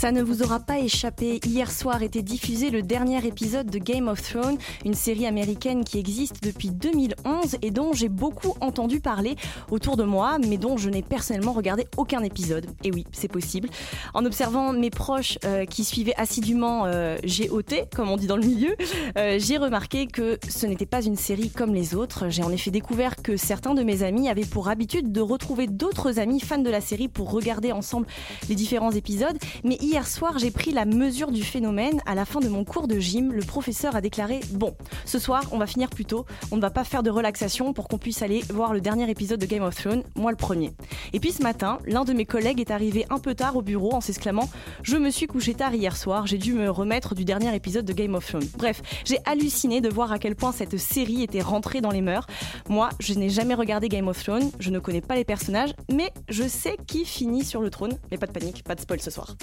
Ça ne vous aura pas échappé. Hier soir était diffusé le dernier épisode de Game of Thrones, une série américaine qui existe depuis 2011 et dont j'ai beaucoup entendu parler autour de moi, mais dont je n'ai personnellement regardé aucun épisode. Et oui, c'est possible. En observant mes proches euh, qui suivaient assidûment euh, GOT, comme on dit dans le milieu, euh, j'ai remarqué que ce n'était pas une série comme les autres. J'ai en effet découvert que certains de mes amis avaient pour habitude de retrouver d'autres amis fans de la série pour regarder ensemble les différents épisodes. Mais hier soir, j'ai pris la mesure du phénomène. À la fin de mon cours de gym, le professeur a déclaré Bon, ce soir, on va finir plus tôt. On ne va pas faire de relaxation pour qu'on puisse aller voir le dernier épisode de Game of Thrones, moi le premier. Et puis ce matin, l'un de mes collègues est arrivé un peu tard au bureau en s'exclamant Je me suis couché tard hier soir, j'ai dû me remettre du dernier épisode de Game of Thrones. Bref, j'ai halluciné de voir à quel point cette série était rentrée dans les mœurs. Moi, je n'ai jamais regardé Game of Thrones, je ne connais pas les personnages, mais je sais qui finit sur le trône. Mais pas de panique, pas de spoil ce soir.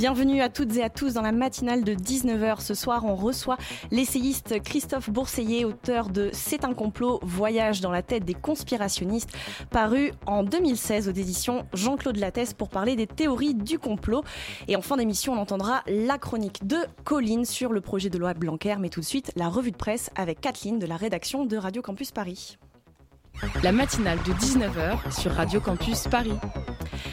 Bienvenue à toutes et à tous dans la matinale de 19h. Ce soir, on reçoit l'essayiste Christophe Bourseiller, auteur de C'est un complot, voyage dans la tête des conspirationnistes, paru en 2016 aux éditions Jean-Claude Lattès pour parler des théories du complot. Et en fin d'émission, on entendra la chronique de Colline sur le projet de loi Blanquer, mais tout de suite, la revue de presse avec Kathleen de la rédaction de Radio Campus Paris. La matinale de 19h sur Radio Campus Paris.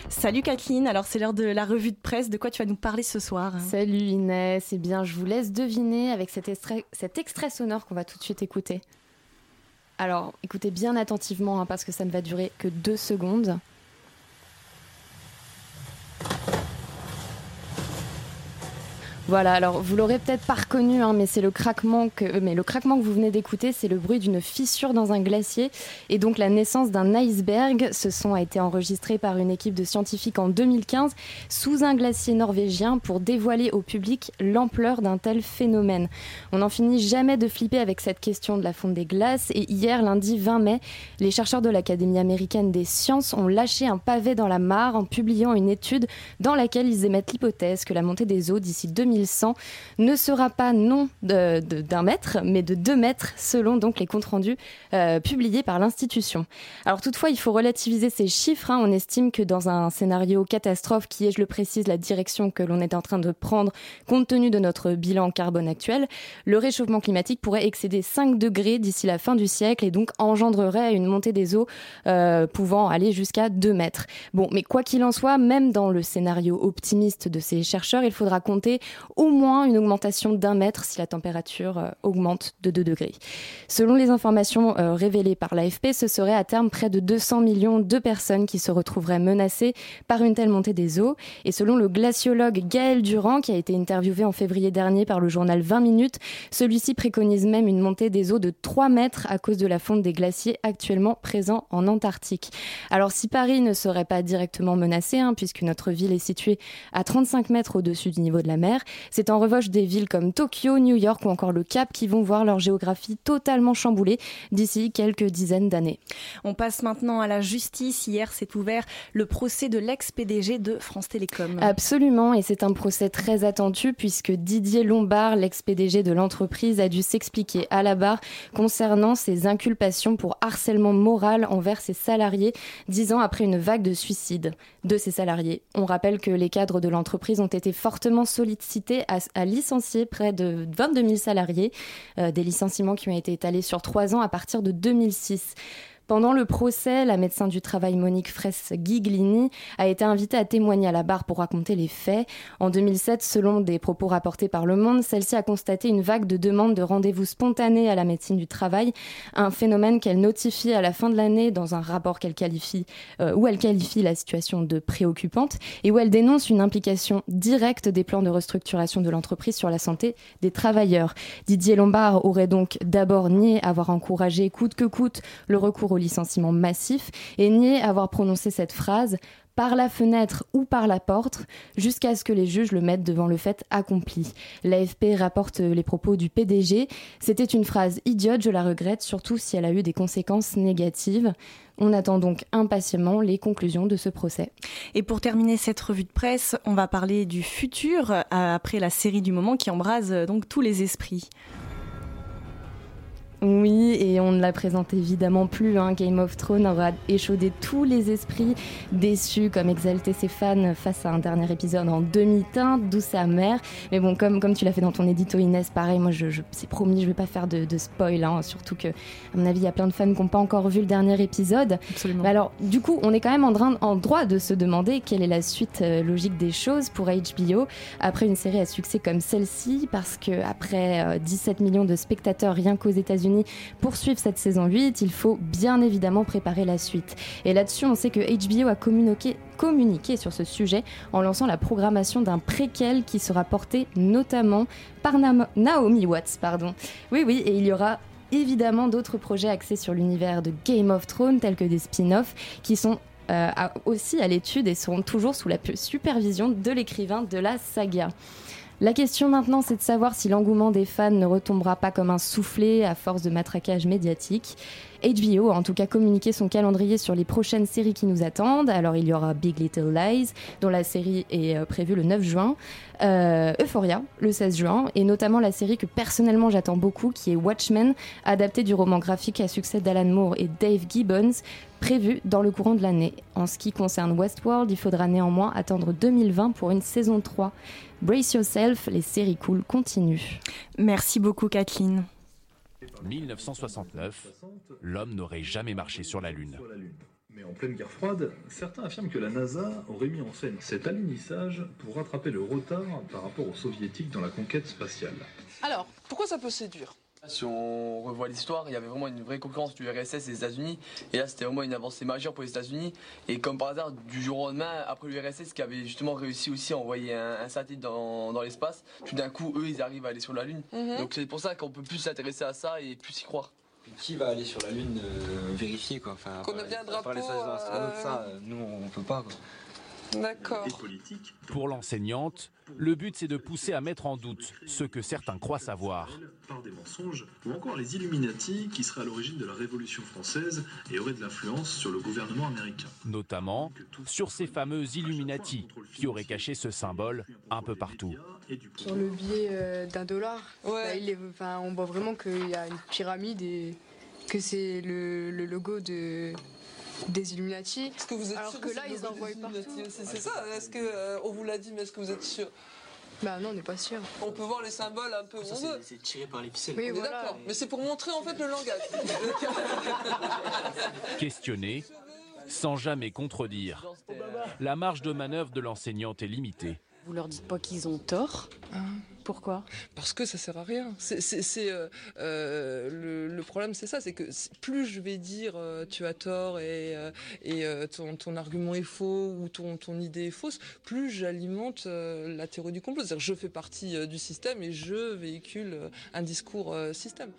Salut Kathleen, alors c'est l'heure de la revue de presse. De quoi tu vas nous parler ce soir? Salut Inès, eh bien je vous laisse deviner avec cet extrait, cet extrait sonore qu'on va tout de suite écouter. Alors écoutez bien attentivement hein, parce que ça ne va durer que deux secondes. Voilà, alors vous l'aurez peut-être pas reconnu, hein, mais c'est le craquement que, mais le craquement que vous venez d'écouter, c'est le bruit d'une fissure dans un glacier et donc la naissance d'un iceberg. Ce son a été enregistré par une équipe de scientifiques en 2015 sous un glacier norvégien pour dévoiler au public l'ampleur d'un tel phénomène. On n'en finit jamais de flipper avec cette question de la fonte des glaces et hier, lundi 20 mai, les chercheurs de l'Académie américaine des sciences ont lâché un pavé dans la mare en publiant une étude dans laquelle ils émettent l'hypothèse que la montée des eaux d'ici 2000 ne sera pas non d'un mètre, mais de deux mètres, selon donc les comptes rendus euh, publiés par l'institution. Alors toutefois, il faut relativiser ces chiffres. Hein. On estime que dans un scénario catastrophe, qui est, je le précise, la direction que l'on est en train de prendre compte tenu de notre bilan carbone actuel, le réchauffement climatique pourrait excéder 5 degrés d'ici la fin du siècle et donc engendrerait une montée des eaux euh, pouvant aller jusqu'à 2 mètres. Bon, mais quoi qu'il en soit, même dans le scénario optimiste de ces chercheurs, il faudra compter au moins une augmentation d'un mètre si la température euh, augmente de 2 degrés. Selon les informations euh, révélées par l'AFP, ce serait à terme près de 200 millions de personnes qui se retrouveraient menacées par une telle montée des eaux. Et selon le glaciologue Gaël Durand, qui a été interviewé en février dernier par le journal 20 minutes, celui-ci préconise même une montée des eaux de 3 mètres à cause de la fonte des glaciers actuellement présents en Antarctique. Alors si Paris ne serait pas directement menacé, hein, puisque notre ville est située à 35 mètres au-dessus du niveau de la mer, c'est en revanche des villes comme Tokyo, New York ou encore le Cap qui vont voir leur géographie totalement chamboulée d'ici quelques dizaines d'années. On passe maintenant à la justice. Hier s'est ouvert le procès de l'ex-PDG de France Télécom. Absolument, et c'est un procès très attendu puisque Didier Lombard, l'ex-PDG de l'entreprise, a dû s'expliquer à la barre concernant ses inculpations pour harcèlement moral envers ses salariés, dix ans après une vague de suicides de ses salariés. On rappelle que les cadres de l'entreprise ont été fortement sollicités à, licencier près de 22 000 salariés, euh, des licenciements qui ont été étalés sur trois ans à partir de 2006. Pendant le procès, la médecin du travail Monique Fraisse-Giglini a été invitée à témoigner à la barre pour raconter les faits. En 2007, selon des propos rapportés par Le Monde, celle-ci a constaté une vague de demandes de rendez-vous spontanés à la médecine du travail, un phénomène qu'elle notifie à la fin de l'année dans un rapport qu'elle qualifie, euh, où elle qualifie la situation de préoccupante et où elle dénonce une implication directe des plans de restructuration de l'entreprise sur la santé des travailleurs. Didier Lombard aurait donc d'abord nié avoir encouragé coûte que coûte le recours licenciement massif et nier avoir prononcé cette phrase par la fenêtre ou par la porte, jusqu'à ce que les juges le mettent devant le fait accompli. L'AFP rapporte les propos du PDG. C'était une phrase idiote, je la regrette, surtout si elle a eu des conséquences négatives. On attend donc impatiemment les conclusions de ce procès. Et pour terminer cette revue de presse, on va parler du futur euh, après la série du moment qui embrase euh, donc tous les esprits. Oui, et on ne la présente évidemment plus. Hein. Game of Thrones aura échaudé tous les esprits, déçus comme exalté ses fans face à un dernier épisode en demi-teinte, douce et amère. Mais bon, comme, comme tu l'as fait dans ton édito Inès, pareil, moi je, je c'est promis, je vais pas faire de, de spoil, hein. surtout que, à mon avis, il y a plein de fans qui n'ont pas encore vu le dernier épisode. Absolument. Mais alors, du coup, on est quand même en, en droit de se demander quelle est la suite euh, logique des choses pour HBO après une série à succès comme celle-ci, parce que après euh, 17 millions de spectateurs rien qu'aux États-Unis, suivre cette saison 8, il faut bien évidemment préparer la suite. Et là-dessus, on sait que HBO a communiqué, communiqué sur ce sujet en lançant la programmation d'un préquel qui sera porté notamment par Naomi Watts. Pardon. Oui, oui, et il y aura évidemment d'autres projets axés sur l'univers de Game of Thrones, tels que des spin-offs, qui sont euh, aussi à l'étude et seront toujours sous la supervision de l'écrivain de la saga. La question maintenant, c'est de savoir si l'engouement des fans ne retombera pas comme un soufflet à force de matraquage médiatique. HBO a en tout cas communiqué son calendrier sur les prochaines séries qui nous attendent. Alors il y aura Big Little Lies, dont la série est euh, prévue le 9 juin, euh, Euphoria le 16 juin, et notamment la série que personnellement j'attends beaucoup, qui est Watchmen, adaptée du roman graphique à succès d'Alan Moore et Dave Gibbons, prévu dans le courant de l'année. En ce qui concerne Westworld, il faudra néanmoins attendre 2020 pour une saison 3. Brace yourself, les séries cool continuent. Merci beaucoup Kathleen. 1969, l'homme n'aurait jamais marché sur la Lune. Mais en pleine guerre froide, certains affirment que la NASA aurait mis en scène cet alunissage pour rattraper le retard par rapport aux soviétiques dans la conquête spatiale. Alors, pourquoi ça peut séduire? Si on revoit l'histoire, il y avait vraiment une vraie concurrence du RSS et des États-Unis. Et là, c'était vraiment une avancée majeure pour les États-Unis. Et comme par hasard, du jour au lendemain, après l'URSS qui avait justement réussi aussi à envoyer un, un satellite dans, dans l'espace, tout d'un coup, eux, ils arrivent à aller sur la Lune. Mhm. Donc c'est pour ça qu'on peut plus s'intéresser à ça et plus y croire. Qui va aller sur la Lune euh, vérifier quoi? Enfin, Qu'on un les- les drapeau, stations astronautes, euh, ça, euh, nous on peut pas quoi. D'accord. Pour l'enseignante, le but c'est de pousser à mettre en doute ce que certains croient savoir. par des mensonges, ou encore les Illuminati qui seraient à l'origine de la Révolution française et auraient de l'influence sur le gouvernement américain. Notamment sur ces fameux Illuminati qui auraient caché ce symbole un peu partout. Sur le billet euh, d'un dollar, Ouais. bah, il est- enfin, on voit vraiment qu'il y a une pyramide et que c'est le, le logo de, des Illuminati. Est-ce que vous êtes Alors sûr que là, ils envoient partout. C'est ça Est-ce que euh, on vous l'a dit, mais est-ce que vous êtes sûr? Bah non, on n'est pas sûr. On peut voir les symboles un peu où Ça, on veut. c'est- tiré par les ficelles. Oui, voilà. d'accord. Mais c'est pour montrer en fait le langage. Questionner sans jamais contredire. La marge de manœuvre de l'enseignante est limitée. Vous leur dites pas qu'ils ont tort? Pourquoi? Parce que ça sert à rien. Euh, euh, le, problème, c'est ça, c'est que plus je vais dire euh, tu as tort et, ton, argument est faux ou ton, ton idée est fausse, plus j'alimente la théorie du complot. C'est-à-dire je fais partie du système et je véhicule un discours système.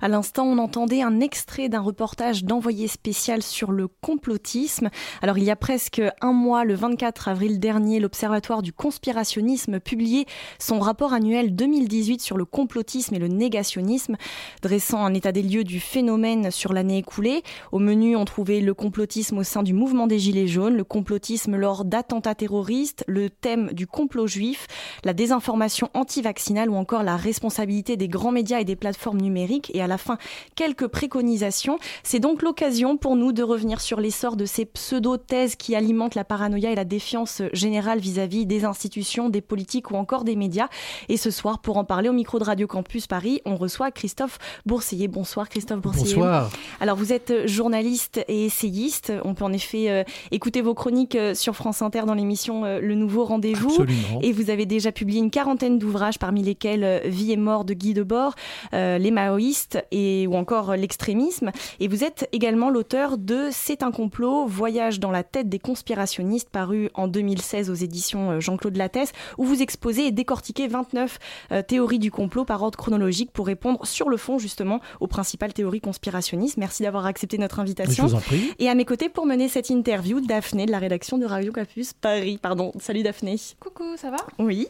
À l'instant, on entendait un extrait d'un reportage d'envoyé spécial sur le complotisme. Alors, il y a presque un mois, le 24 avril dernier, l'Observatoire du conspirationnisme publiait son rapport annuel 2018 sur le complotisme et le négationnisme, dressant un état des lieux du phénomène sur l'année écoulée. Au menu, on trouvait le complotisme au sein du mouvement des Gilets jaunes, le complotisme lors d'attentats terroristes, le thème du complot juif, la désinformation anti-vaccinale ou encore la responsabilité des grands médias et des plateformes numériques et à la fin quelques préconisations. C'est donc l'occasion pour nous de revenir sur l'essor de ces pseudo-thèses qui alimentent la paranoïa et la défiance générale vis-à-vis des institutions, des politiques ou encore des médias. Et ce soir, pour en parler au micro de Radio Campus Paris, on reçoit Christophe Boursier. Bonsoir Christophe Boursier. Bonsoir. Alors vous êtes journaliste et essayiste. On peut en effet euh, écouter vos chroniques euh, sur France Inter dans l'émission euh, Le Nouveau Rendez-vous. Et vous avez déjà publié une quarantaine d'ouvrages, parmi lesquels Vie et mort de Guy Debord, Les Maoïstes, et ou encore l'extrémisme. Et vous êtes également l'auteur de C'est un complot, voyage dans la tête des conspirationnistes, paru en 2016 aux éditions Jean-Claude Lattès, où vous exposez et décortiquez 29 théories du complot par ordre chronologique pour répondre sur le fond justement aux principales théories conspirationnistes. Merci d'avoir accepté notre invitation. Je vous en prie. Et à mes côtés pour mener cette interview, Daphné de la rédaction de Radio Campus Paris. Pardon. Salut Daphné. Coucou, ça va? Oui.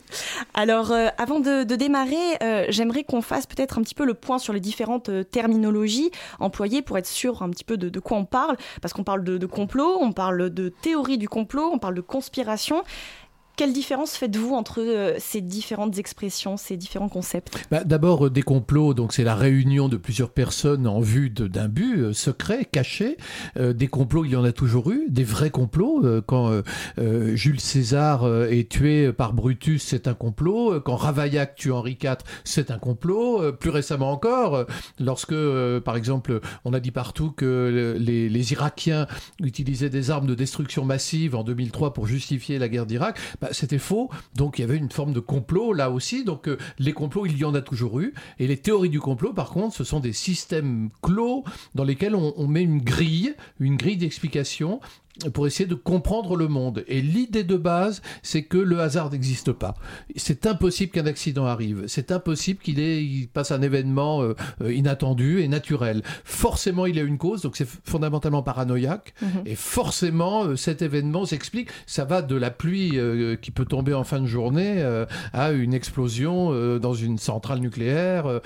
Alors, euh, avant de, démarrer, euh, j'aimerais qu'on fasse peut-être un petit peu le point sur les différentes euh, terminologies employées pour être sûr un petit peu de, quoi on parle. Parce qu'on parle de, de complot, on parle de théorie du complot, on parle de conspiration. Quelle différence faites-vous entre euh, ces différentes expressions, ces différents concepts? Bah, D'abord, euh, des complots, donc c'est la réunion de plusieurs personnes en vue d'un but euh, secret, caché. des complots, il y en a toujours eu. Des vrais complots. quand Jules César est tué par Brutus, c'est un complot. Quand Ravaillac tue Henri IV, c'est un complot. plus récemment encore, lorsque, par exemple, on a dit partout que les, Irakiens utilisaient des armes de destruction massive en 2003 pour justifier la guerre d'Irak, bah, c'était faux. Donc il y avait une forme de complot là aussi. Donc euh, les complots, il y en a toujours eu. Et les théories du complot, par contre, ce sont des systèmes clos dans lesquels on, on met une grille, une grille d'explication pour essayer de comprendre le monde. Et l'idée de base, c'est que le hasard n'existe pas. C'est impossible qu'un accident arrive. C'est impossible qu'il il passe un événement euh, euh, inattendu et naturel. Forcément, il y a une cause, donc c'est fondamentalement paranoïaque. Mhm. Et forcément, euh, cet événement s'explique. Ça va de la pluie qui peut tomber en fin de journée à une explosion dans une centrale nucléaire.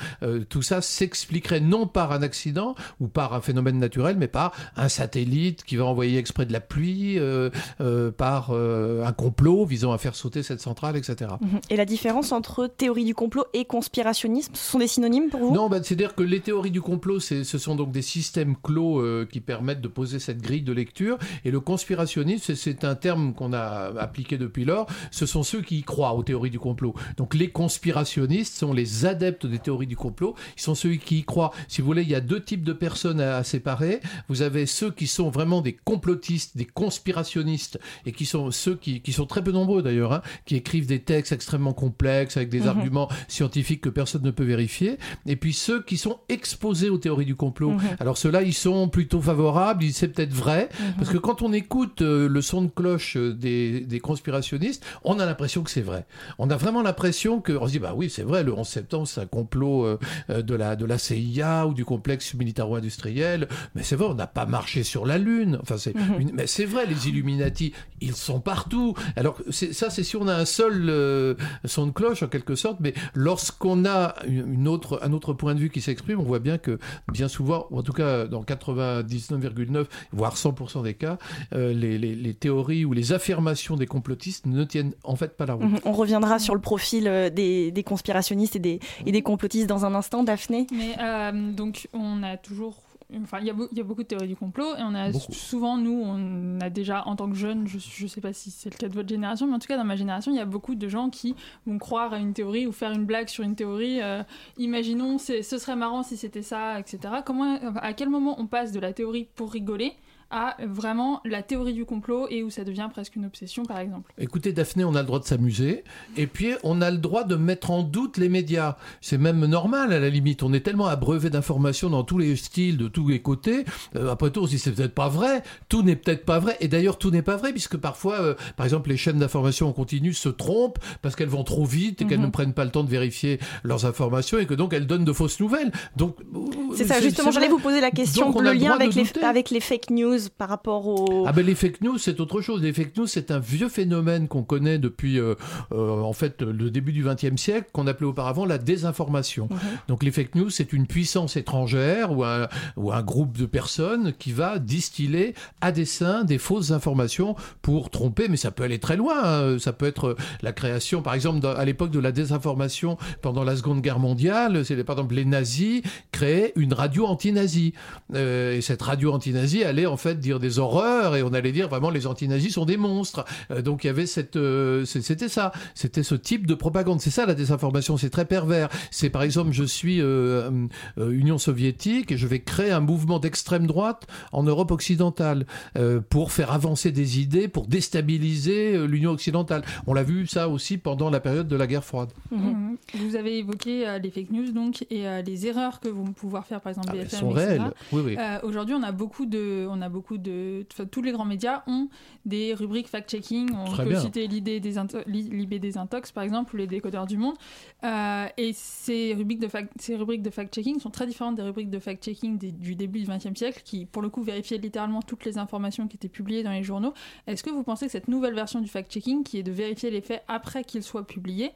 tout ça s'expliquerait non par un accident ou par un phénomène naturel, mais par un satellite qui va envoyer exprès de la pluie, euh, euh, par euh, un complot visant à faire sauter cette centrale, etc. Mhm. Et la différence entre théorie du complot et conspirationnisme, ce sont des synonymes pour vous? Non, bah, c'est-à-dire que les théories du complot, ce sont donc des systèmes clos qui permettent de poser cette grille de lecture, et le conspirationnisme, c'est un terme qu'on a appliqué depuis lors, ce sont ceux qui y croient aux théories du complot. Donc les conspirationnistes sont les adeptes des théories du complot, ils sont ceux qui y croient. Si vous voulez, il y a deux types de personnes à séparer. Vous avez ceux qui sont vraiment des complotistes, des conspirationnistes, et qui sont ceux qui, qui sont très peu nombreux d'ailleurs, hein, qui écrivent des textes extrêmement complexes avec des mhm. arguments scientifiques que personne ne peut vérifier, et puis ceux qui sont exposés aux théories du complot. Mhm. Alors ceux-là, ils sont plutôt favorables, c'est peut-être vrai, mhm. parce que quand on écoute euh, le son de cloche euh, des, des conspirationnistes, on a l'impression que c'est vrai. On a vraiment l'impression que, on se dit, bah oui, c'est vrai, le 11 septembre, c'est un complot euh, de, la, de la CIA ou du complexe militaro-industriel, mais c'est vrai, on n'a pas marché sur la Lune. Enfin, c'est une, mais c'est vrai, les Illuminati, ils sont partout. Alors ça, c'est si on a un seul euh, son de cloche en quelque sorte, mais lorsqu'on a une autre, un autre point de vue qui s'exprime, on voit bien que bien souvent, en tout cas dans 99,9 voire 100% des cas, euh, les, les, théories ou les affirmations des complotistes ne tiennent en fait pas la route. Mhm. On reviendra sur le profil euh, des, des conspirationnistes et des, et des complotistes dans un instant, Daphné. Mais donc on a toujours Enfin, il y, a beaucoup de théories du complot et on a souvent, nous, on a déjà, en tant que jeunes, je ne sais pas si c'est le cas de votre génération, mais en tout cas, dans ma génération, il y a beaucoup de gens qui vont croire à une théorie ou faire une blague sur une théorie. Euh, imaginons, ce serait marrant si c'était ça, etc. Comment, à quel moment on passe de la théorie pour rigoler à vraiment la théorie du complot et où ça devient presque une obsession, par exemple. Écoutez, Daphné, on a le droit de s'amuser, et puis on a le droit de mettre en doute les médias. C'est même normal, à la limite. On est tellement abreuvé d'informations dans tous les styles, de tous les côtés. Euh, après tout, on se dit c'est peut-être pas vrai. Tout n'est peut-être pas vrai. Et d'ailleurs, tout n'est pas vrai, puisque parfois, euh, par exemple, les chaînes d'information en continu se trompent parce qu'elles vont trop vite et qu'elles mhm. ne prennent pas le temps de vérifier leurs informations et que donc elles donnent de fausses nouvelles. Donc, c'est ça, justement, j'allais vous poser la question, le lien avec les, avec les fake news par rapport au... Ah ben les fake news, c'est autre chose. Les fake news, c'est un vieux phénomène qu'on connaît depuis, euh, euh, en fait, le début du XXe siècle, qu'on appelait auparavant la désinformation. Mhm. Donc les fake news, c'est une puissance étrangère ou un, ou un groupe de personnes qui va distiller à dessein des fausses informations pour tromper, mais ça peut aller très loin. Hein. Ça peut être la création, par exemple, à l'époque de la désinformation pendant la Seconde Guerre mondiale, c'est par exemple les nazis créaient une radio anti-nazie. Euh, et cette radio anti-nazie allait en fait dire des horreurs et on allait dire vraiment les anti-nazis sont des monstres. Euh, donc il y avait cette, euh, c'était ça, c'était ce type de propagande. C'est ça la désinformation, c'est très pervers. C'est par exemple, je suis euh, Union soviétique et je vais créer un mouvement d'extrême droite en Europe occidentale euh, pour faire avancer des idées, pour déstabiliser euh, l'Union occidentale. On l'a vu ça aussi pendant la période de la guerre froide. Mhm. Vous avez évoqué euh, les fake news donc et les erreurs que vont pouvoir faire par exemple ah, BFM. Elles sont réelles. Oui, oui. Aujourd'hui, on a beaucoup de, on a beaucoup de, tous les grands médias ont des rubriques fact-checking. On peut citer l'idée des, l'IB des intox par exemple ou les décodeurs du monde. et ces rubriques de fact, ces rubriques de fact-checking sont très différentes des rubriques de fact-checking du début du XXe siècle qui, pour le coup, vérifiaient littéralement toutes les informations qui étaient publiées dans les journaux. Est-ce que vous pensez que cette nouvelle version du fact-checking, qui est de vérifier les faits après qu'ils soient publiés,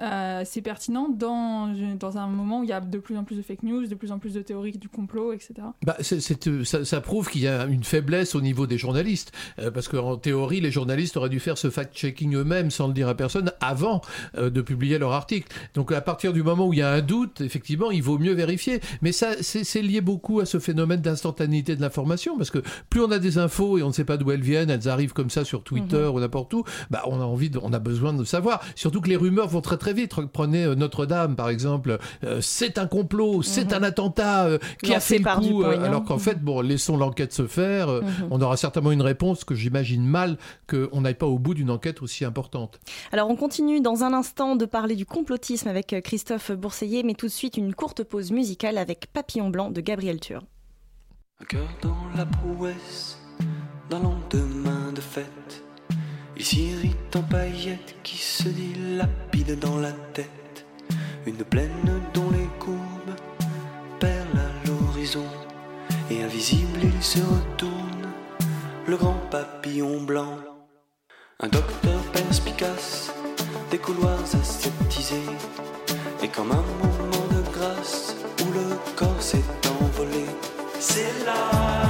euh, c'est pertinent dans, dans un moment où il y a de plus en plus de fake news, de plus en plus de théories du complot, etc. Bah, euh, ça, ça, prouve qu'il y a une faiblesse au niveau des journalistes, euh, parce qu'en théorie, les journalistes auraient dû faire ce fact-checking eux-mêmes sans le dire à personne avant de publier leur article. Donc à partir du moment où il y a un doute, effectivement, il vaut mieux vérifier. Mais ça, c'est lié beaucoup à ce phénomène d'instantanéité de l'information, parce que plus on a des infos et on ne sait pas d'où elles viennent, elles arrivent comme ça sur Twitter mhm. ou n'importe où, bah, on a envie, on a besoin de savoir. Surtout que les rumeurs vont très très vite. Prenez euh, Notre-Dame, par exemple. Euh, c'est un complot, c'est mhm. un attentat euh, qui a fait le coup. alors qu'en fait, bon, laissons l'enquête se faire. Mhm. On aura certainement une réponse que j'imagine mal qu'on n'aille pas au bout d'une enquête aussi importante. Alors, on continue dans un instant de parler du complotisme avec Christophe Bourseiller, mais tout de suite une courte pause musicale avec Papillon Blanc de Gabriel Tur. Un cœur dans la prouesse, d'un lendemain de fête il s'irrite en paillettes qui se dilapident dans la tête. Une plaine dont les courbes perlent à l'horizon. Et invisible il se retourne, le grand papillon blanc. Un docteur perspicace, des couloirs aseptisés. Et comme un moment de grâce où le corps s'est envolé, c'est là.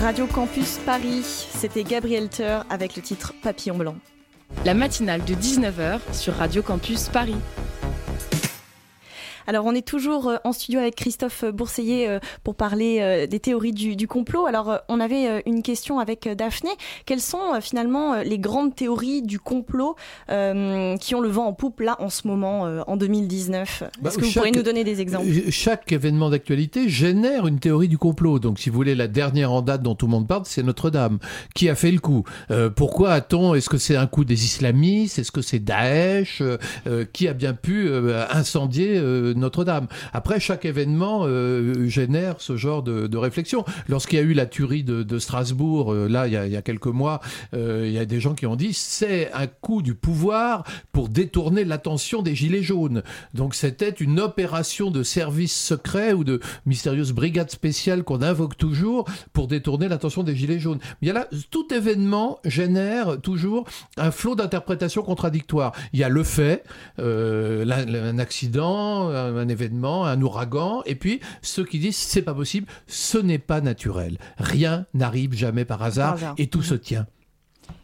Radio Campus Paris. C'était Gabriel Teur avec le titre Papillon Blanc. La matinale de 19h sur Radio Campus Paris. Alors on est toujours euh, en studio avec Christophe Bourseiller euh, pour parler euh, des théories du, complot. Alors on avait une question avec Daphné. Quelles sont finalement les grandes théories du complot qui ont le vent en poupe là en ce moment en 2019 bah, Est-ce que vous pourriez nous donner des exemples? Chaque événement d'actualité génère une théorie du complot. Donc si vous voulez la dernière en date dont tout le monde parle, c'est Notre-Dame. Qui a fait le coup? Pourquoi a-t-on Est-ce que c'est un coup des islamistes? Est-ce que c'est Daesh? Qui a bien pu incendier notre-Dame. Après, chaque événement euh, génère ce genre de, réflexion. Lorsqu'il y a eu la tuerie de, Strasbourg, euh, là, il y, a, quelques mois, euh, il y a des gens qui ont dit c'est un coup du pouvoir pour détourner l'attention des Gilets jaunes. Donc c'était une opération de service secret ou de mystérieuse brigade spéciale qu'on invoque toujours pour détourner l'attention des Gilets jaunes. Il y a là, tout événement génère toujours un flot d'interprétations contradictoires. Il y a le fait, un accident, un, un événement, un ouragan, et puis ceux qui disent c'est pas possible, ce n'est pas naturel. Rien n'arrive jamais par hasard, hasard. et tout se tient.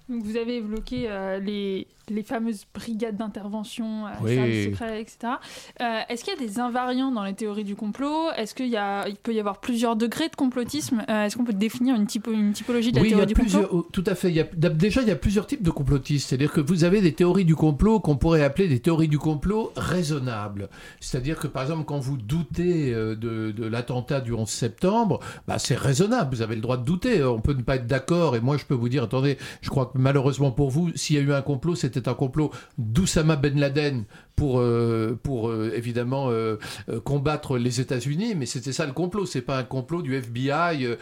Donc vous avez évoqué euh, les, les fameuses brigades d'intervention, euh, Oui. secrets, etc. Euh, Est-ce qu'il y a des invariants dans les théories du complot? Est-ce qu'il y a, il peut y avoir plusieurs degrés de complotisme? Euh, Est-ce qu'on peut définir une, typo, une typologie de la Oui, il y théorie a du complot? oh, tout à fait. Il y a, d'ab- déjà, il y a plusieurs types de complotistes. C'est-à-dire que vous avez des théories du complot qu'on pourrait appeler des théories du complot raisonnables. C'est-à-dire que, par exemple, quand vous doutez de, de l'attentat du 11 septembre, bah, c'est raisonnable. Vous avez le droit de douter. On peut ne pas être d'accord. Et moi, je peux vous dire, attendez, je crois que malheureusement pour vous, s'il y a eu un complot, c'était un complot d'Oussama Ben Laden pour, euh, pour euh, évidemment euh, combattre les États-Unis, mais c'était ça le complot. C'est pas un complot du FBI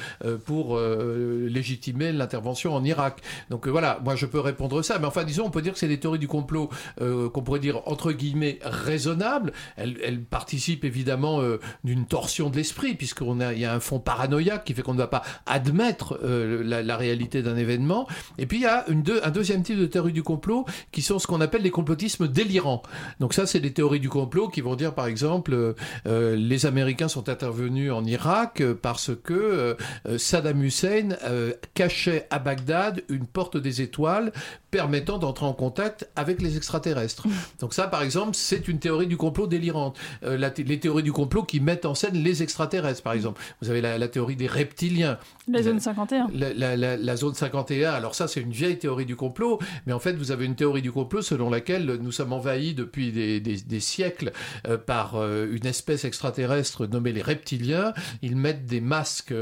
pour légitimer l'intervention en Irak. Donc voilà, moi je peux répondre ça. Mais enfin, disons, on peut dire que c'est des théories du complot qu'on pourrait dire entre guillemets raisonnables. Elles, elles participent évidemment d'une torsion de l'esprit, puisqu'on a, y a un fond paranoïaque qui fait qu'on ne va pas admettre la, réalité d'un événement. Et puis il y a un deuxième type de théorie du complot qui sont ce qu'on appelle les complotismes délirants. Donc ça, c'est des théories du complot qui vont dire, par exemple, euh, euh, les Américains sont intervenus en Irak euh, parce que euh, euh, Saddam Hussein euh, cachait à Bagdad une porte des étoiles permettant d'entrer en contact avec les extraterrestres. Donc ça, par exemple, c'est une théorie du complot délirante. Euh, la les théories du complot qui mettent en scène les extraterrestres, par exemple. Vous avez la, la théorie des reptiliens. La zone 51. La, la- la- la zone 51, alors ça c'est une vieille théorie du complot, mais en fait vous avez une théorie du complot selon laquelle nous sommes envahis depuis des, des- des siècles euh, par euh, une espèce extraterrestre nommée les reptiliens. Ils mettent des masques,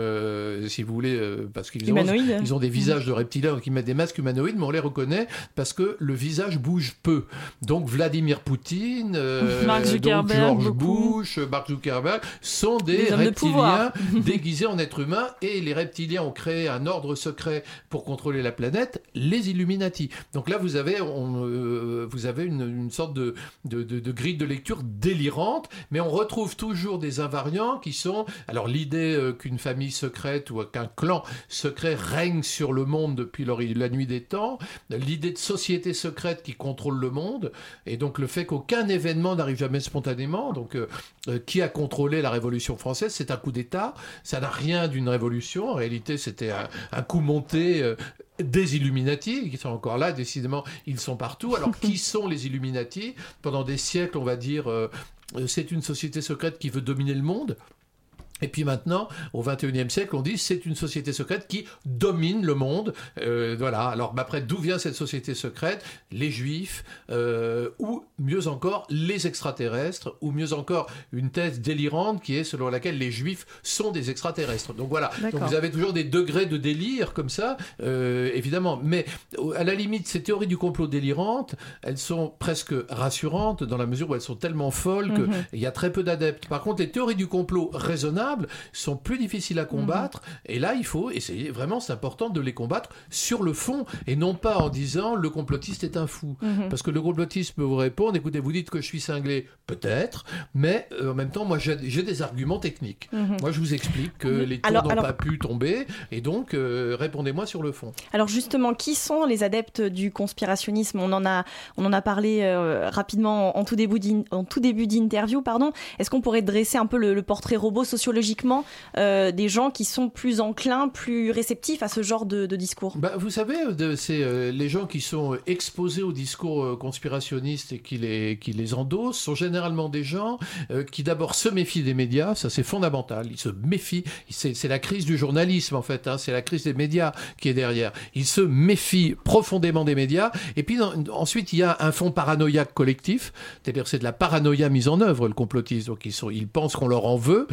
si vous voulez, parce qu'ils ont, ils ont des visages de reptiliens, donc ils mettent des masques humanoïdes, mais on les reconnaît parce que le visage bouge peu. Donc Vladimir Poutine, euh, Mark donc Zuckerberg, George beaucoup. Bush, Mark Zuckerberg sont des, Des hommes de reptiliens déguisés en êtres humains et les reptiliens ont créé un ordre secret pour contrôler la planète, les Illuminati. Donc là, vous avez, on, euh, vous avez une, une sorte de, de, de- de grille de lecture délirante, mais on retrouve toujours des invariants qui sont, alors l'idée euh, qu'une famille secrète ou qu'un clan secret règne sur le monde depuis la nuit des temps, l'idée de société secrète qui contrôle le monde, et donc le fait qu'aucun événement n'arrive jamais spontanément, donc euh, euh, qui a contrôlé la Révolution française, c'est un coup d'État, ça n'a rien d'une révolution, en réalité c'était un, un coup monté euh, des Illuminati, qui sont encore là, décidément, ils sont partout. Alors, qui sont les Illuminati? Pendant des siècles, on va dire, euh, c'est une société secrète qui veut dominer le monde. Et puis maintenant, au XXIe siècle, on dit c'est une société secrète qui domine le monde. Euh, voilà. Alors bah, après, d'où vient cette société secrète? Les Juifs, euh, ou mieux encore les extraterrestres, ou mieux encore une thèse délirante qui est selon laquelle les Juifs sont des extraterrestres. Donc voilà. Donc vous avez toujours des degrés de délire comme ça, euh, évidemment. Mais à la limite, ces théories du complot délirantes, elles sont presque rassurantes dans la mesure où elles sont tellement folles qu'il Mhm. y a très peu d'adeptes. Par contre, les théories du complot raisonnables sont plus difficiles à combattre. Et là, il faut essayer, vraiment, c'est important de les combattre sur le fond et non pas en disant le complotiste est un fou. Mhm. Parce que le complotiste peut vous répondre écoutez, vous dites que je suis cinglé, peut-être, mais euh, en même temps, moi, j'ai des arguments techniques. Mhm. Moi, je vous explique que Mhm. les tours n'ont alors- pas pu tomber et donc euh, répondez-moi sur le fond. Alors justement, qui sont les adeptes du conspirationnisme? On en a, on en a parlé euh, rapidement en tout début d'interview, pardon. Est-ce qu'on pourrait dresser un peu le, le portrait robot sociologiquement euh, des gens qui sont plus enclins, plus réceptifs à ce genre de, discours. Bah, vous savez, c'est euh, les gens qui sont euh, exposés au discours euh, conspirationniste et qui les, qui les endossent sont généralement des gens qui d'abord se méfient des médias, ça c'est fondamental, ils se méfient, c'est la crise du journalisme en fait, hein, c'est la crise des médias qui est derrière. Ils se méfient profondément des médias. Et puis ensuite il y a un fond paranoïaque collectif, c'est-à-dire c'est de la paranoïa mise en œuvre le complotisme, donc ils, pensent qu'on leur en veut,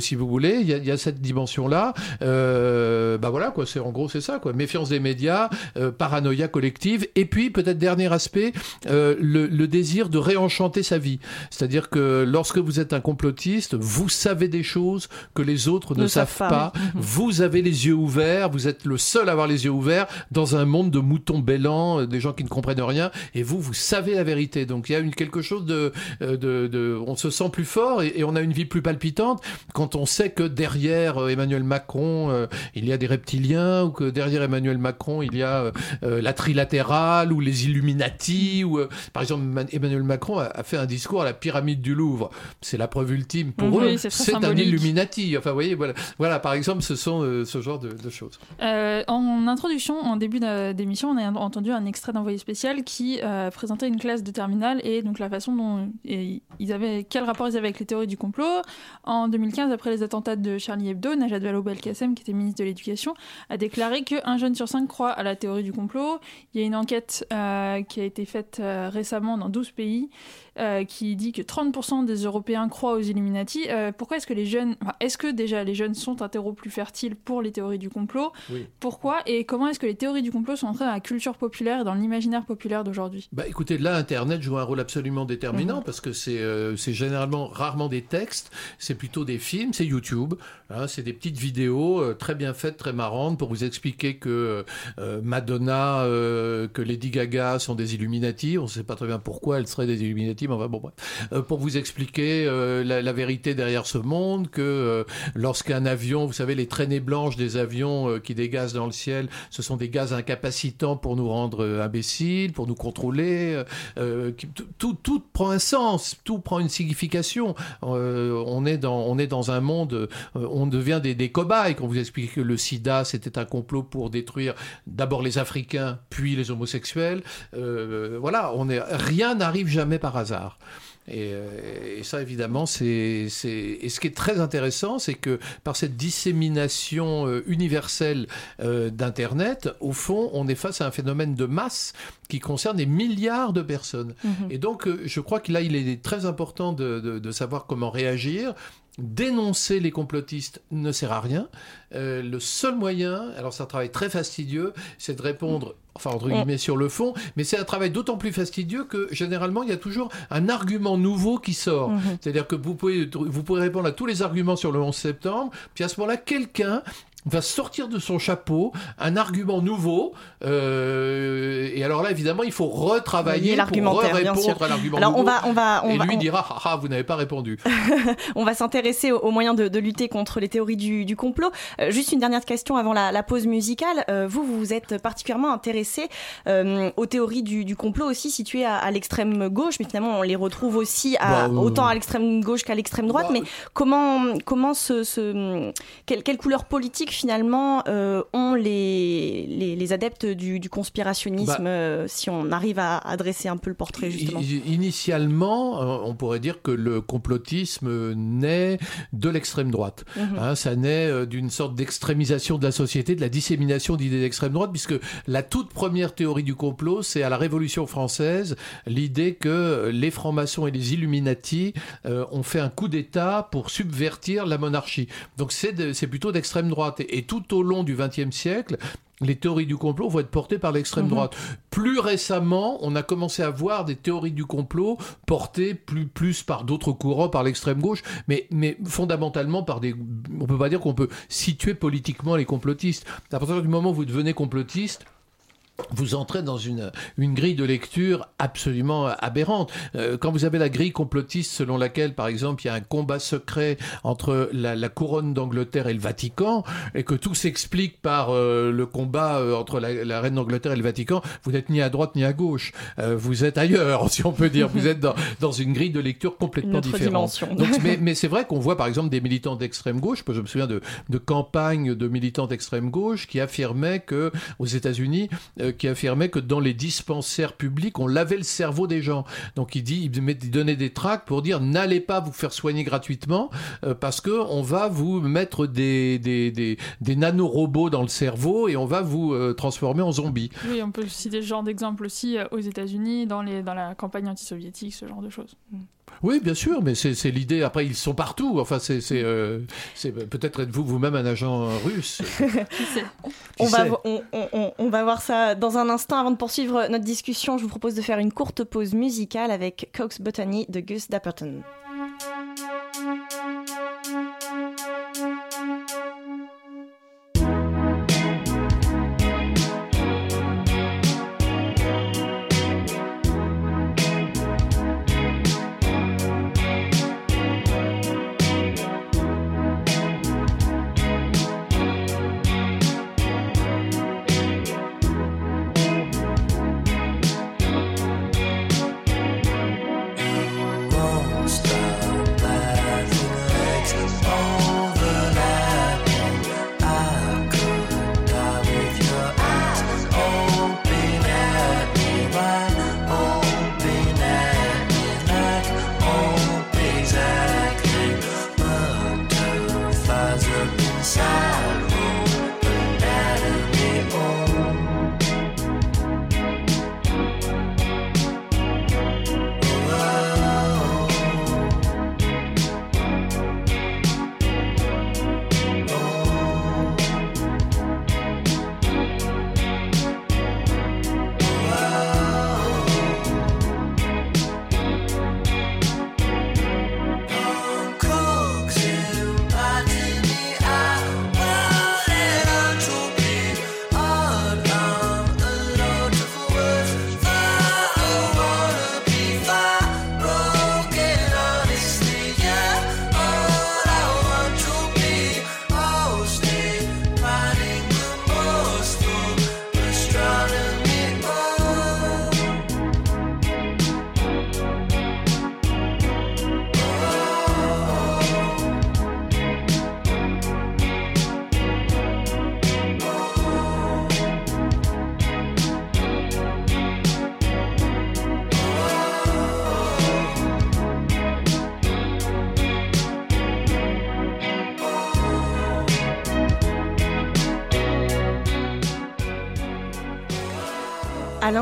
si vous voulez, il y a, il y a cette dimension-là. Euh, bah voilà, quoi, c'est en gros c'est ça, quoi. Méfiance des médias, euh, paranoïa collective, et puis peut-être dernier aspect, euh, le, le désir de réenchanter sa vie. C'est-à-dire que lorsque vous êtes un complotiste, vous savez des choses que les autres ne, Ne savent savent pas. pas, Vous avez les yeux ouverts, vous êtes le seul à avoir les yeux ouverts dans un monde de moutons bêlants, euh, des gens qui ne comprennent rien, et vous, vous savez la vérité. Donc il y a une, quelque chose de, euh, de, de- on se sent plus fort et, et on a une vie plus palpitante. Quand on sait que derrière euh, Emmanuel Macron, euh, il y a des reptiliens, ou que derrière Emmanuel Macron, il y a euh, la trilatérale, ou les Illuminati, ou par exemple, Emmanuel Macron a, fait un discours à la pyramide du Louvre. C'est la preuve ultime pour eux. C'est un Illuminati. Enfin, vous voyez, voilà, voilà par exemple, ce sont ce genre de, de choses. en introduction, en début d'émission, on a entendu un extrait d'envoyé spécial qui présentait une classe de terminale et donc la façon dont ils avaient, quel rapport ils avaient avec les théories du complot. En 2015, après les attentats de Charlie Hebdo, Najat Vallaud-Belkacem, qui était ministre de l'Éducation, a déclaré qu'un jeune sur cinq croit à la théorie du complot. Il y a une enquête euh, qui a été faite euh, récemment dans 12 pays euh, qui dit que 30% des Européens croient aux Illuminati. pourquoi est-ce que les jeunes... est-ce que déjà les jeunes sont un terreau plus fertile pour les théories du complot Pourquoi Et comment est-ce que les théories du complot sont entrées dans la culture populaire et dans l'imaginaire populaire d'aujourd'hui? Bah, Écoutez, là, Internet joue un rôle absolument déterminant mhm. parce que c'est généralement rarement des textes, c'est plutôt des films, c'est YouTube. Hein, c'est des petites vidéos euh, très bien faites, très marrantes pour vous expliquer que euh, Madonna, euh, que Lady Gaga sont des Illuminati. On ne sait pas très bien pourquoi elles seraient des Illuminati, bref. pour vous expliquer la, vérité derrière ce monde, que lorsqu'un avion, vous savez, les traînées blanches des avions qui dégazent dans le ciel, ce sont des gaz incapacitants pour nous rendre imbéciles, pour nous contrôler. tout, prend un sens, tout prend une signification. on est dans on est dans un monde on devient des, cobayes quand vous expliquez que le sida c'était un complot pour détruire d'abord les Africains puis les homosexuels. Euh, voilà, on est, rien n'arrive jamais par hasard. Et, ça, évidemment, c'est. Et ce qui est très intéressant, c'est que par cette dissémination euh, universelle euh, d'Internet, au fond, on est face à un phénomène de masse qui concerne des milliards de personnes. Mm-hmm. Et donc, je crois que là, il est très important de savoir comment réagir dénoncer les complotistes ne sert à rien. Euh, le seul moyen, alors c'est un travail très fastidieux, c'est de répondre, enfin entre guillemets, sur le fond, mais c'est un travail d'autant plus fastidieux que généralement il y a toujours un argument nouveau qui sort. Mhm. C'est-à-dire que vous pouvez, vous pouvez répondre à tous les arguments sur le 11 septembre, puis à ce moment-là, quelqu'un va sortir de son chapeau un argument nouveau. Euh, et alors là, évidemment, il faut retravailler pour répondre à l'argument nouveau. On va, on va, on et va, lui dira, ah, ah, vous n'avez pas répondu. on va s'intéresser aux, moyens de, lutter contre les théories du, complot. Euh, juste une dernière question avant la, pause musicale. Euh, vous, vous êtes particulièrement intéressé aux théories du, complot aussi situées à, l'extrême gauche, mais finalement, on les retrouve aussi à, bah, autant à l'extrême gauche qu'à l'extrême droite. Bah, mais comment, comment ce, ce quelle, quelle couleur politique finalement euh, ont les, les, adeptes du, conspirationnisme, bah, euh, si on arrive à adresser un peu le portrait justement Initialement, euh, on pourrait dire que le complotisme naît de l'extrême droite. Mhm. Hein, ça naît d'une sorte d'extrémisation de la société, de la dissémination d'idées d'extrême droite, puisque la toute première théorie du complot, c'est à la Révolution française l'idée que les francs-maçons et les Illuminati ont fait un coup d'État pour subvertir la monarchie. Donc c'est plutôt d'extrême droite. Et tout au long du XXe siècle, les théories du complot vont être portées par l'extrême mhm. droite. Plus récemment, on a commencé à voir des théories du complot portées plus, plus par d'autres courants, par l'extrême gauche, mais, mais fondamentalement par des... On peut pas dire qu'on peut situer politiquement les complotistes. À partir du moment où vous devenez complotiste, vous entrez dans une, une grille de lecture absolument aberrante. Euh, quand vous avez la grille complotiste selon laquelle, par exemple, il y a un combat secret entre la, la couronne d'Angleterre et le Vatican, et que tout s'explique par euh, le combat euh, entre la, la reine d'Angleterre et le Vatican, vous n'êtes ni à droite ni à gauche. vous êtes ailleurs, si on peut dire. Vous êtes dans, dans une grille de lecture complètement différente. Donc, mais, mais c'est vrai qu'on voit, par exemple, des militants d'extrême gauche. Je me souviens de, de campagnes de militants d'extrême gauche qui affirmaient que aux États-Unis, euh, qui affirmait que dans les dispensaires publics, on lavait le cerveau des gens. Donc il dit, il donnait des tracts pour dire n'allez pas vous faire soigner gratuitement euh, parce que on va vous mettre des, des, des, des nanorobots dans le cerveau et on va vous euh, transformer en zombie. Oui, on peut citer ce genre d'exemple aussi aux États-Unis, dans, les, dans la campagne anti-soviétique, ce genre de choses. Oui, bien sûr, mais c'est l'idée. Après, ils sont partout. Enfin, c'est euh, peut-être êtes-vous vous-même un agent russe. on, va, on, on, on, va voir ça dans un instant. Avant de poursuivre notre discussion, je vous propose de faire une courte pause musicale avec Cox Botany de Gus Dapperton.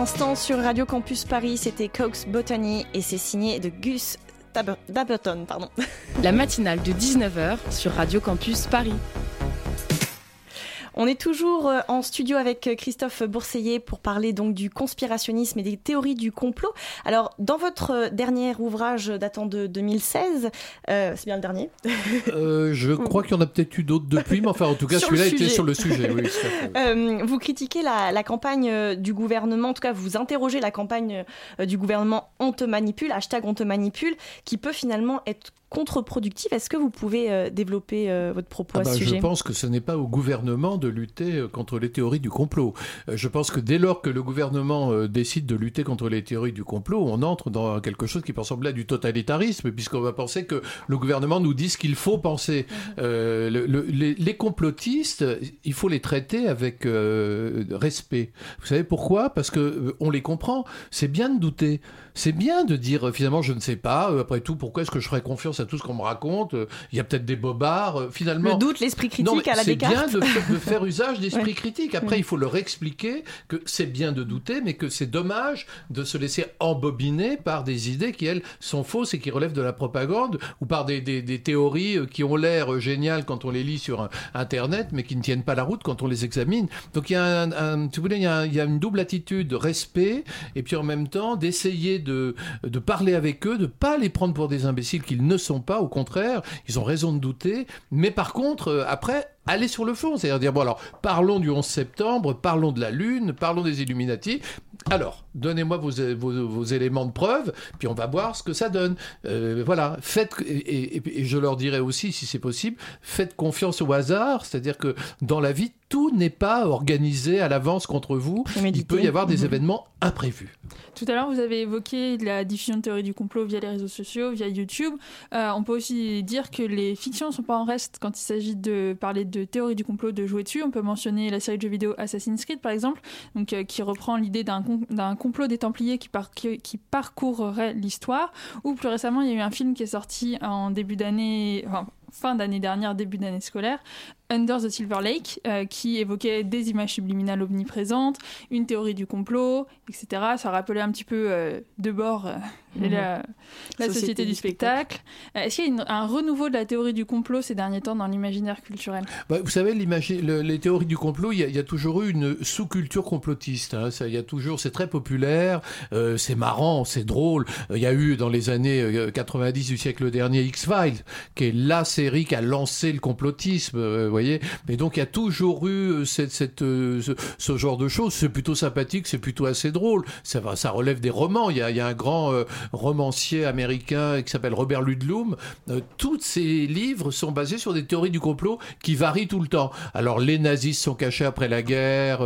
L'instant sur Radio Campus Paris, c'était Cox Botany et c'est signé de Gus Dapperton. Pardon. La matinale de 19h sur Radio Campus Paris. On est toujours euh, en studio avec euh, Christophe Bourseiller pour parler donc du conspirationnisme et des théories du complot. Alors, dans votre euh, dernier ouvrage datant de 2016, c'est bien le dernier Je crois qu'il y en a peut-être eu d'autres depuis, mais enfin, en tout cas, celui-là était sur le sujet. Oui, vous critiquez la, la, campagne du gouvernement, en tout cas, vous interrogez la campagne du gouvernement On te manipule, hashtag On te manipule, qui peut finalement être contre-productif. Est-ce que vous pouvez euh, développer euh, votre propos ah à ce bah, sujet? Je pense que ce n'est pas au gouvernement de lutter euh, contre les théories du complot. je pense que dès lors que le gouvernement décide de lutter contre les théories du complot, on entre dans quelque chose qui peut ressembler à du totalitarisme, puisqu'on va penser que le gouvernement nous dit ce qu'il faut penser. Mhm. les, complotistes, il faut les traiter avec respect. Vous savez pourquoi? Parce que on les comprend. C'est bien de douter. C'est bien de dire finalement je ne sais pas. après tout, pourquoi est-ce que je ferais confiance à tout ce qu'on me raconte. Il y a peut-être des bobards. Euh, finalement, le doute, l'esprit critique à la. C'est bien de, faire usage d'esprit critique. Après, il faut leur expliquer que c'est bien de douter, mais que c'est dommage de se laisser embobiner par des idées qui elles sont fausses et qui relèvent de la propagande ou par des, théories euh, qui ont l'air géniales quand on les lit sur Internet, mais qui ne tiennent pas la route quand on les examine. Donc il y a, un, tu voulais, il y a, il y a une double attitude de respect et puis en même temps d'essayer de, de parler avec eux, de pas les prendre pour des imbéciles qu'ils ne sont pas, au contraire, ils ont raison de douter. Mais par contre, euh, après, aller sur le fond, c'est-à-dire dire, bon alors, parlons du 11 septembre, parlons de la Lune, parlons des Illuminati. Alors, donnez-moi vos, vos, éléments de preuve, puis on va voir ce que ça donne. Euh, voilà, faites, et, et, je leur dirais aussi, si c'est possible, faites confiance au hasard, c'est-à-dire que dans la vie, tout n'est pas organisé à l'avance contre vous. Il peut y avoir des mhm. événements imprévus. Tout à l'heure, vous avez évoqué la diffusion de théories du complot via les réseaux sociaux, via YouTube. Euh, on peut aussi dire que les fictions ne sont pas en reste quand il s'agit de parler de théories du complot, de jouer dessus. On peut mentionner la série de jeux vidéo Assassin's Creed, par exemple, euh, qui reprend l'idée d'un, complot des Templiers qui, qui, parcourrait l'histoire. Ou plus récemment, il y a eu un film qui est sorti en début d'année, fin d'année dernière, début d'année scolaire, Under the Silver Lake, euh, qui évoquait des images subliminales omniprésentes, une théorie du complot, etc. Ça rappelait un petit peu euh, de bord euh, mhm. la, société, du spectacle. Est-ce qu'il y a un renouveau de la théorie du complot ces derniers temps dans l'imaginaire culturel? Bah, Vous savez, les théories du complot, il y, a toujours eu une sous-culture complotiste. Hein. Ça, y a toujours, c'est très populaire, c'est marrant, c'est drôle. Il y a eu dans les années 90 du siècle dernier X-Files, qui est la série qui a lancé le complotisme. voyez mais donc il y a toujours eu euh, euh, ce, genre de choses. C'est plutôt sympathique, c'est plutôt assez drôle. Ça, relève des romans. Il y a, un grand euh, romancier américain qui s'appelle Robert Ludlum. tous ses livres sont basés sur des théories du complot qui varient tout le temps. Alors les nazis sont cachés après la guerre,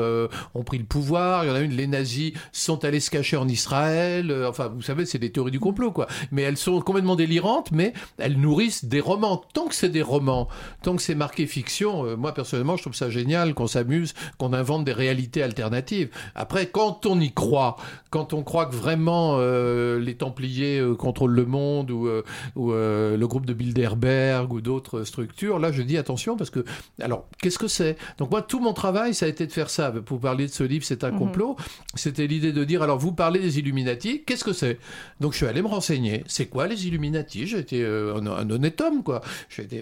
ont pris le pouvoir. Il y en a une, les nazis sont allés se cacher en Israël. enfin, vous savez, c'est des théories du complot, quoi. Mais elles sont complètement délirantes, mais elles nourrissent des romans. Tant que c'est des romans, tant que c'est marqué fiction, euh, moi personnellement, je trouve ça génial qu'on s'amuse, qu'on invente des réalités alternatives. Après, quand on y croit, quand on croit que vraiment euh, les Templiers euh, contrôlent le monde ou, ou le groupe de Bilderberg ou d'autres structures, là je dis attention parce que, alors, qu'est-ce que c'est? Donc moi, tout mon travail, ça a été de faire ça. Pour parler de ce livre, c'est un mhm. complot. C'était l'idée de dire, alors vous parlez des Illuminati, qu'est-ce que c'est? Donc je suis allé me renseigner. C'est quoi les Illuminati? J'étais un, un, honnête homme, quoi.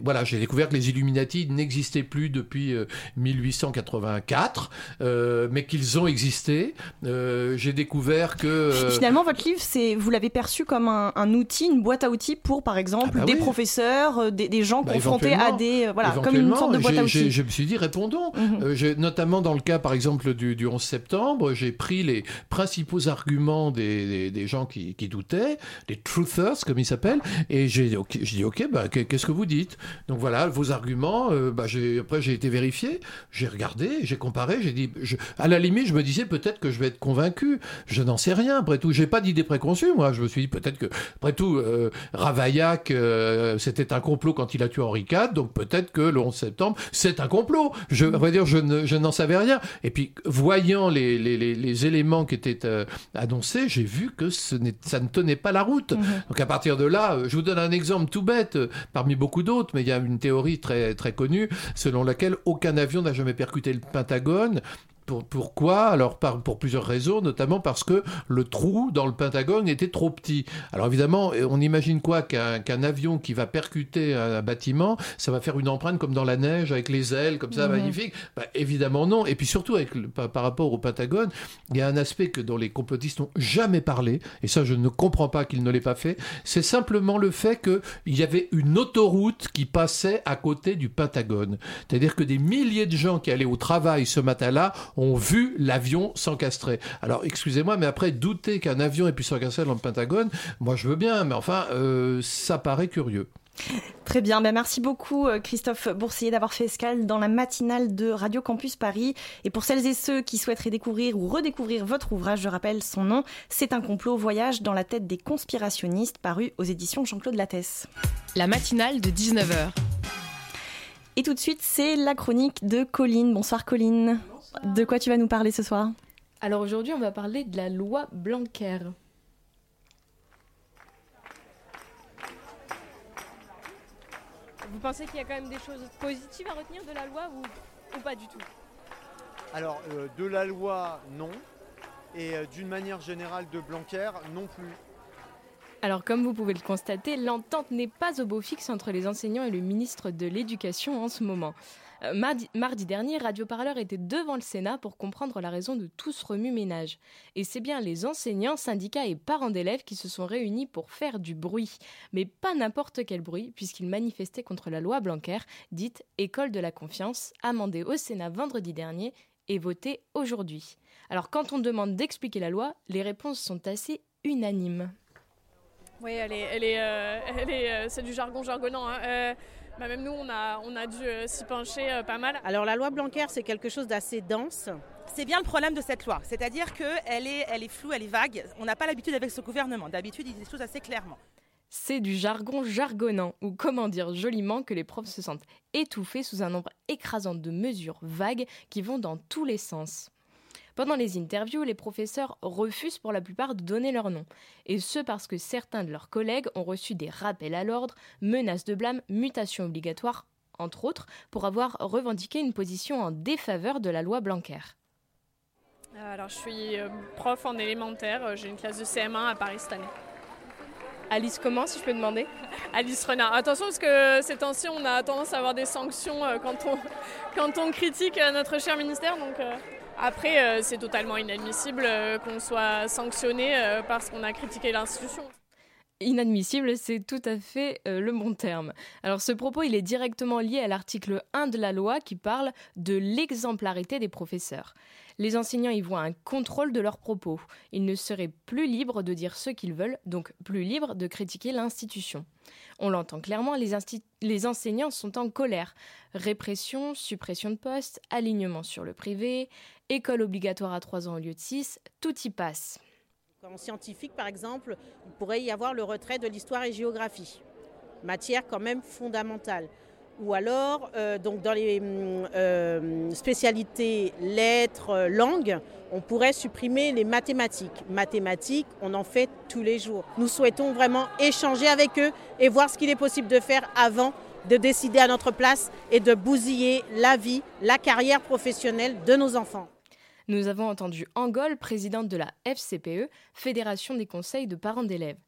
Voilà, j'ai découvert que les Illuminati n'existaient plus depuis 1884, euh, euh, mais qu'ils ont existé. Euh, j'ai découvert que... Finalement, votre livre, c'est, vous l'avez perçu comme un, outil, une boîte à outils pour, par exemple, ah bah des professeurs, des, gens bah, confrontés à des... voilà, comme une sorte de boîte à outils. Je me suis dit, répondons. Mhm. notamment dans le cas, par exemple, du, du 11 septembre, j'ai pris les principaux arguments des, des, gens qui, qui, doutaient, les truthers, comme ils s'appellent, et j'ai dit, ok, bah, qu'est-ce que vous dites? Donc voilà, vos arguments, bah, j'ai après j'ai été vérifié, j'ai regardé, j'ai comparé, j'ai dit, à la limite, je me disais peut-être que je vais être convaincu. Je n'en sais rien. Après tout, j'ai pas d'idée préconçue. Moi, je me suis dit peut-être que, après tout, euh, Ravaillac, euh, c'était un complot quand il a tué Henri IV, donc peut-être que le 11 septembre, c'est un complot. Je, on va dire, je, ne, je n'en savais rien. Et puis, voyant les, les, les, éléments qui étaient euh, annoncés, j'ai vu que ce ça ne tenait pas la route. Mhm. Donc à partir de là, je vous donne un exemple tout bête, parmi beaucoup d'autres, mais il y a une théorie très très connue selon laquelle aucun avion n'a jamais percuté le Pentagone pourquoi? Alors pour plusieurs raisons, notamment parce que le trou dans le Pentagone était trop petit. Alors évidemment, on imagine quoi? Qu'un avion qui va percuter un, bâtiment, ça va faire une empreinte comme dans la neige avec les ailes, comme ça, magnifique bah, Évidemment non. Et puis surtout, avec par, rapport au Pentagone, il y a un aspect que dont les complotistes n'ont jamais parlé, et ça je ne comprends pas qu'ils ne l'aient pas fait, c'est simplement le fait qu'il y avait une autoroute qui passait à côté du Pentagone. C'est-à-dire que des milliers de gens qui allaient au travail ce matin-là ont vu l'avion s'encastrer. Alors, excusez-moi, mais après, douter qu'un avion ait pu s'encastrer dans le Pentagone, moi je veux bien, mais enfin, euh, ça paraît curieux. Très bien, ben merci beaucoup euh, Christophe Boursier d'avoir fait escale dans la matinale de Radio Campus Paris. Et pour celles et ceux qui souhaiteraient découvrir ou redécouvrir votre ouvrage, je rappelle son nom, c'est un complot voyage dans la tête des conspirationnistes paru aux éditions Jean-Claude Lattès. La matinale de 19h. Et tout de suite, c'est la chronique de Colline. Bonsoir Colline. De quoi tu vas nous parler ce soir? Alors aujourd'hui, on va parler de la loi Blanquer. Vous pensez qu'il y a quand même des choses positives à retenir de la loi ou, pas du tout? Alors, euh, de la loi, non. Et euh, d'une manière générale, de Blanquer, non plus. Alors comme vous pouvez le constater, l'entente n'est pas au beau fixe entre les enseignants et le ministre de l'Éducation en ce moment. Euh, mardi, dernier, Radio Parleur était devant le Sénat pour comprendre la raison de tout ce remue-ménage. Et c'est bien les enseignants, syndicats et parents d'élèves qui se sont réunis pour faire du bruit. Mais pas n'importe quel bruit, puisqu'ils manifestaient contre la loi Blanquer, dite École de la confiance, amendée au Sénat vendredi dernier et votée aujourd'hui. Alors quand on demande d'expliquer la loi, les réponses sont assez unanimes. Oui, elle est, euh, euh, c'est du jargon jargonnant. Hein. Bah, même nous, on a, on a dû s'y pencher pas mal. Alors la loi Blanquer, c'est quelque chose d'assez dense. C'est bien le problème de cette loi, c'est-à-dire qu'elle est, elle est floue, elle est vague. On n'a pas l'habitude avec ce gouvernement. D'habitude, il dit des choses assez clairement. C'est du jargon jargonnant, ou comment dire joliment que les profs se sentent étouffés sous un nombre écrasant de mesures vagues qui vont dans tous les sens. Pendant les interviews, les professeurs refusent pour la plupart de donner leur nom, et ce parce que certains de leurs collègues ont reçu des rappels à l'ordre, menaces de blâme, mutations obligatoires, entre autres, pour avoir revendiqué une position en défaveur de la loi Blanquer. Alors, je suis euh, prof en élémentaire, euh, j'ai une classe de CM1 à Paris cette année. Alice comment, si je peux demander? Alice Renard. Attention, parce que ces temps-ci, on a tendance à avoir des sanctions euh, quand on, quand on critique notre cher ministère. Donc, après, euh, c'est totalement inadmissible euh, qu'on soit sanctionné euh, parce qu'on a critiqué l'institution. Inadmissible, c'est tout à fait le bon terme. Alors ce propos, il est directement lié à l'article 1 de la loi qui parle de l'exemplarité des professeurs. Les enseignants y voient un contrôle de leurs propos. Ils ne seraient plus libres de dire ce qu'ils veulent, donc plus libres de critiquer l'institution. On l'entend clairement, les, enseignants sont en colère. Répression, suppression de postes, alignement sur le privé, école obligatoire à 3 ans au lieu de 6, tout y passe. En scientifique, par exemple, il pourrait y avoir le retrait de l'histoire et géographie, matière quand même fondamentale. Ou alors, euh, donc dans les hum, euh, spécialités lettres, euh, langues, on pourrait supprimer les mathématiques. Mathématiques, on en fait tous les jours. Nous souhaitons vraiment échanger avec eux et voir ce qu'il est possible de faire avant de décider à notre place et de bousiller la vie, la carrière professionnelle de nos enfants. Nous avons entendu Angol, présidente de la FCPE, Fédération des conseils de parents d'élèves.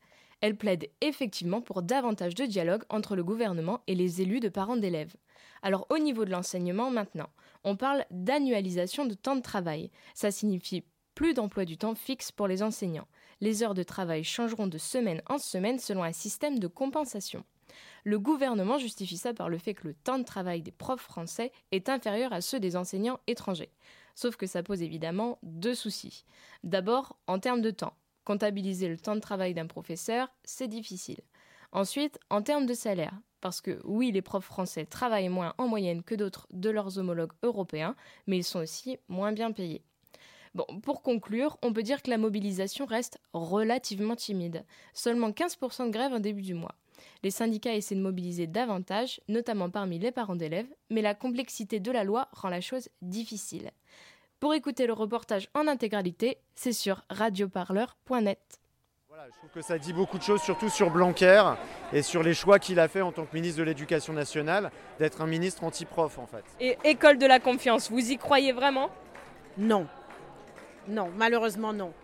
Elle plaide effectivement pour davantage de dialogue entre le gouvernement et les élus de parents d'élèves. Alors au niveau de l'enseignement maintenant, on parle d'annualisation de temps de travail. Ça signifie plus d'emploi du temps fixe pour les enseignants. Les heures de travail changeront de semaine en semaine selon un système de compensation. Le gouvernement justifie ça par le fait que le temps de travail des profs français est inférieur à ceux des enseignants étrangers. Sauf que ça pose évidemment deux soucis. D'abord, en termes de temps. Comptabiliser le temps de travail d'un professeur, c'est difficile. Ensuite, en termes de salaire, parce que oui, les profs français travaillent moins en moyenne que d'autres de leurs homologues européens, mais ils sont aussi moins bien payés. Bon, pour conclure, on peut dire que la mobilisation reste relativement timide. Seulement 15% de grève en début du mois. Les syndicats essaient de mobiliser davantage, notamment parmi les parents d'élèves, mais la complexité de la loi rend la chose difficile. Pour écouter le reportage en intégralité, c'est sur radioparleur.net. Voilà, je trouve que ça dit beaucoup de choses, surtout sur Blanquer et sur les choix qu'il a fait en tant que ministre de l'Éducation nationale, d'être un ministre anti-prof en fait. Et école de la confiance, vous y croyez vraiment? Non. Non, malheureusement non.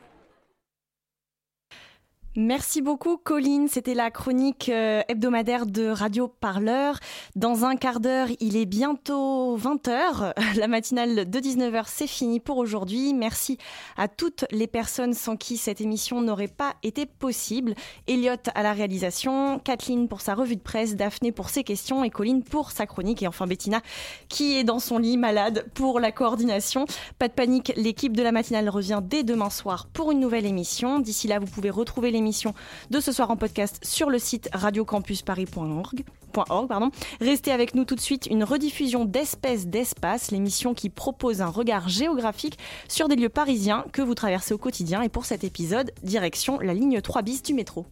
Merci beaucoup Colline, c'était la chronique euh, hebdomadaire de Radio Parleur. Dans un quart d'heure, il est bientôt 20h. La matinale de 19h, c'est fini pour aujourd'hui. Merci à toutes les personnes sans qui cette émission n'aurait pas été possible. Elliot à la réalisation, Kathleen pour sa revue de presse, Daphné pour ses questions et Colline pour sa chronique et enfin Bettina qui est dans son lit malade pour la coordination. Pas de panique, l'équipe de la matinale revient dès demain soir pour une nouvelle émission. D'ici là, vous pouvez retrouver les émission de ce soir en podcast sur le site radiocampusparis.org. Restez avec nous tout de suite, une rediffusion d'Espèces d'Espace, l'émission qui propose un regard géographique sur des lieux parisiens que vous traversez au quotidien. Et pour cet épisode, direction la ligne 3 bis du métro.